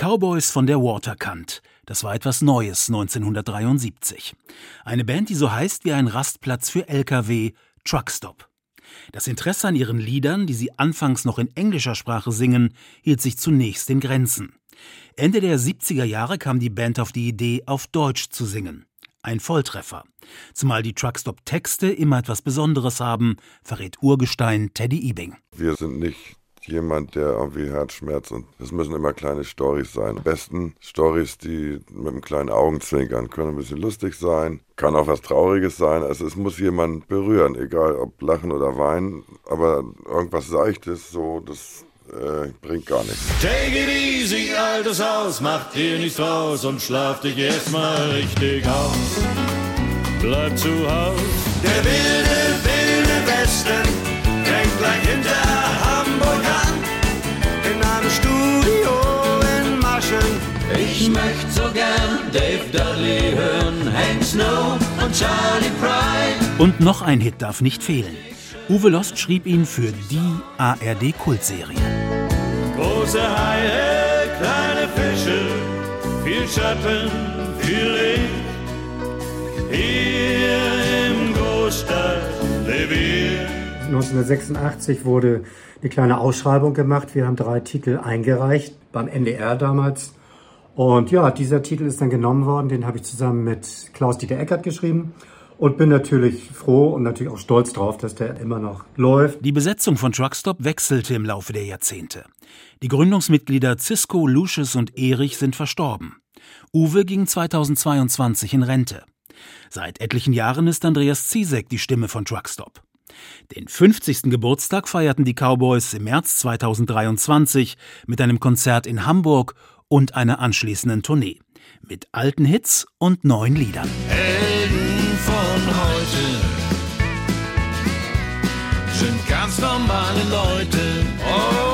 Cowboys von der Waterkant. Das war etwas Neues 1973. Eine Band, die so heißt wie ein Rastplatz für Lkw, Truckstop. Das Interesse an ihren Liedern, die sie anfangs noch in englischer Sprache singen, hielt sich zunächst in Grenzen. Ende der 70er Jahre kam die Band auf die Idee, auf Deutsch zu singen. Ein Volltreffer. Zumal die Truckstop-Texte immer etwas Besonderes haben, verrät Urgestein Teddy Ebing. Wir sind nicht jemand, der irgendwie Herzschmerz und es müssen immer kleine Stories sein. Am besten Stories, die mit einem kleinen Augenzwinkern können ein bisschen lustig sein, kann auch was Trauriges sein. Also es muss jemand berühren, egal ob lachen oder weinen, aber irgendwas Seichtes, so das äh, bringt gar nichts. Take it easy, altes Haus, mach dir nichts draus und schlaf dich erstmal richtig aus. Bleib zu Haus. Der wilde, wilde Westen fängt gleich hinter Dave Dudley hören, Hank Snow und Charlie Pride. Und noch ein Hit darf nicht fehlen. Uwe Lost schrieb ihn für die ARD-Kultserie. Große Haie, kleine Fische, viel Schatten, viel Licht. Hier im Großstadtrevier. 1986 wurde eine kleine Ausschreibung gemacht. Wir haben drei Titel eingereicht beim NDR damals. Und ja, dieser Titel ist dann genommen worden. Den habe ich zusammen mit Klaus-Dieter Eckert geschrieben. Und bin natürlich froh und natürlich auch stolz drauf, dass der immer noch läuft. Die Besetzung von Truckstop wechselte im Laufe der Jahrzehnte. Die Gründungsmitglieder Cisco, Lucius und Erich sind verstorben. Uwe ging 2022 in Rente. Seit etlichen Jahren ist Andreas Ziesek die Stimme von Truckstop. Den 50. Geburtstag feierten die Cowboys im März 2023 mit einem Konzert in Hamburg und einer anschließenden Tournee. Mit alten Hits und neuen Liedern. Helden von heute sind ganz normale Leute. Oh,